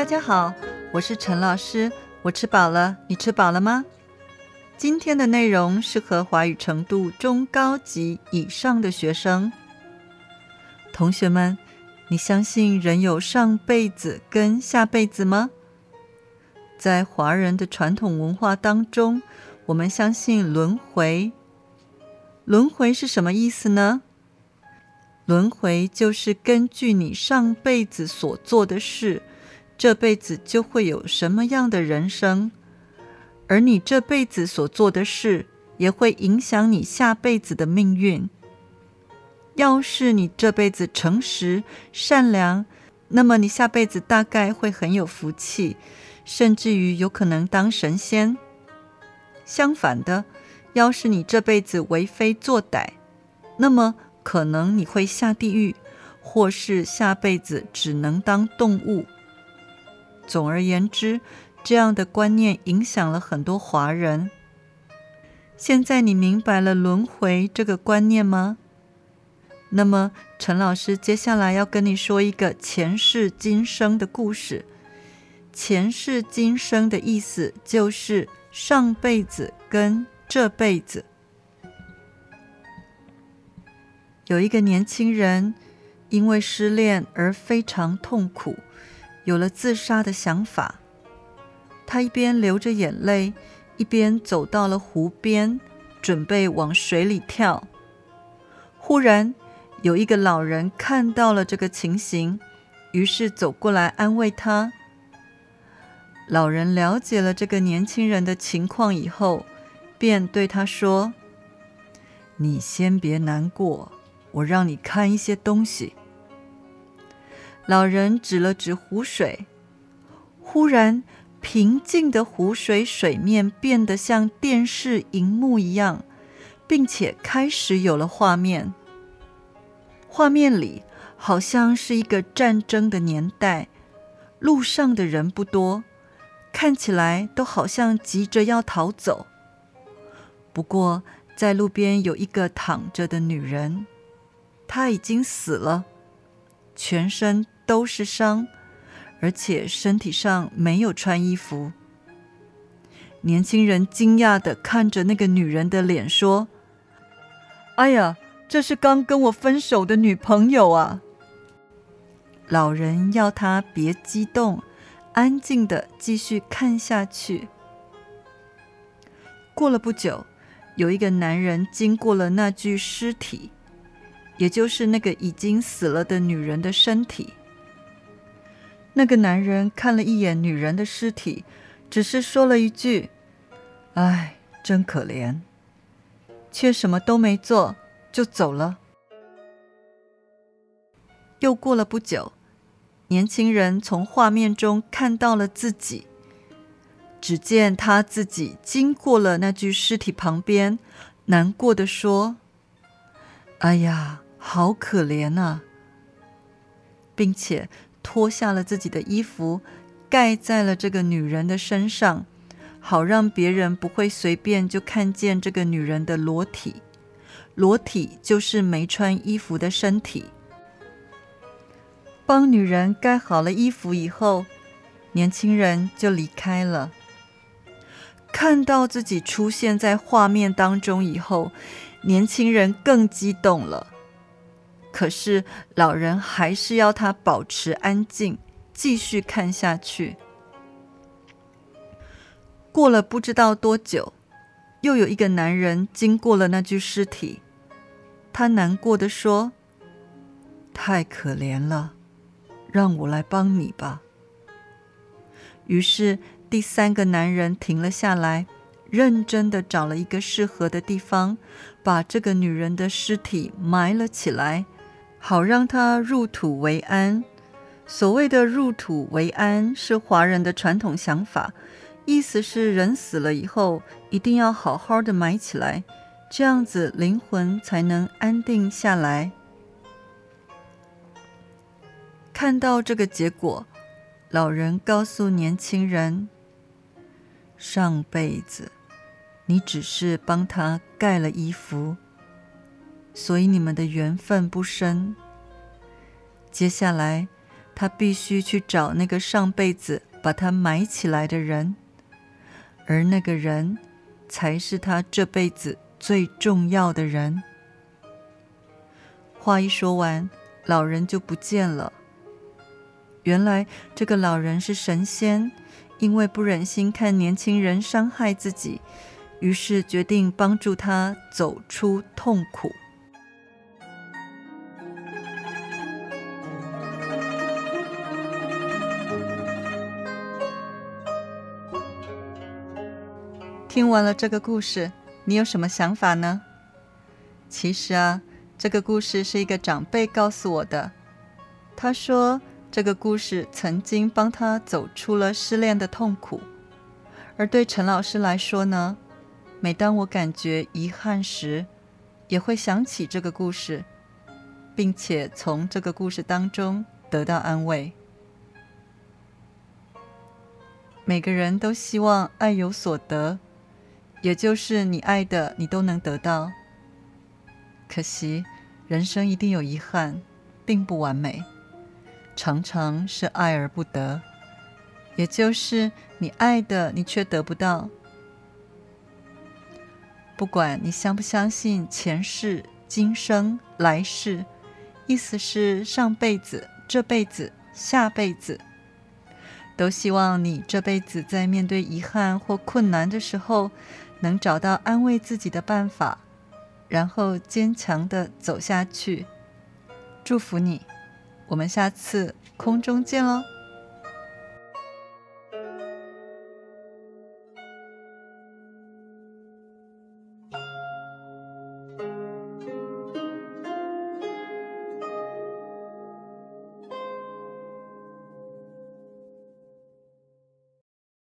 大家好，我是陈老师。我吃饱了，你吃饱了吗？今天的内容适合华语程度中高级以上的学生。同学们，你相信人有上辈子跟下辈子吗？在华人的传统文化当中，我们相信轮回。轮回是什么意思呢？轮回就是根据你上辈子所做的事，这辈子就会有什么样的人生，而你这辈子所做的事也会影响你下辈子的命运。要是你这辈子诚实善良，那么你下辈子大概会很有福气，甚至于有可能当神仙。相反的，要是你这辈子为非作歹，那么。可能你会下地狱，或是下辈子只能当动物。总而言之，这样的观念影响了很多华人。现在你明白了轮回这个观念吗？那么，陈老师接下来要跟你说一个前世今生的故事。前世今生的意思就是上辈子跟这辈子。有一个年轻人因为失恋而非常痛苦，有了自杀的想法。他一边流着眼泪，一边走到了湖边，准备往水里跳。忽然，有一个老人看到了这个情形，于是走过来安慰他。老人了解了这个年轻人的情况以后，便对他说：“你先别难过。”我让你看一些东西。老人指了指湖水，忽然平静的湖水水面变得像电视荧幕一样，并且开始有了画面。画面里好像是一个战争的年代，路上的人不多，看起来都好像急着要逃走。不过，在路边有一个躺着的女人。她已经死了，全身都是伤，而且身体上没有穿衣服。年轻人惊讶的看着那个女人的脸，说：“哎呀，这是刚跟我分手的女朋友啊！”老人要他别激动，安静的继续看下去。过了不久，有一个男人经过了那具尸体。也就是那个已经死了的女人的身体。那个男人看了一眼女人的尸体，只是说了一句：“唉，真可怜。”却什么都没做就走了。又过了不久，年轻人从画面中看到了自己，只见他自己经过了那具尸体旁边，难过的说：“哎呀。”好可怜啊！并且脱下了自己的衣服，盖在了这个女人的身上，好让别人不会随便就看见这个女人的裸体。裸体就是没穿衣服的身体。帮女人盖好了衣服以后，年轻人就离开了。看到自己出现在画面当中以后，年轻人更激动了。可是老人还是要他保持安静，继续看下去。过了不知道多久，又有一个男人经过了那具尸体，他难过的说：“太可怜了，让我来帮你吧。”于是第三个男人停了下来，认真的找了一个适合的地方，把这个女人的尸体埋了起来。好让他入土为安。所谓的入土为安，是华人的传统想法，意思是人死了以后，一定要好好的埋起来，这样子灵魂才能安定下来。看到这个结果，老人告诉年轻人：上辈子你只是帮他盖了衣服。所以你们的缘分不深。接下来，他必须去找那个上辈子把他埋起来的人，而那个人才是他这辈子最重要的人。话一说完，老人就不见了。原来这个老人是神仙，因为不忍心看年轻人伤害自己，于是决定帮助他走出痛苦。听完了这个故事，你有什么想法呢？其实啊，这个故事是一个长辈告诉我的。他说，这个故事曾经帮他走出了失恋的痛苦。而对陈老师来说呢，每当我感觉遗憾时，也会想起这个故事，并且从这个故事当中得到安慰。每个人都希望爱有所得。也就是你爱的，你都能得到。可惜，人生一定有遗憾，并不完美，常常是爱而不得。也就是你爱的，你却得不到。不管你相不相信前世、今生、来世，意思是上辈子、这辈子、下辈子，都希望你这辈子在面对遗憾或困难的时候。能找到安慰自己的办法，然后坚强的走下去。祝福你，我们下次空中见喽。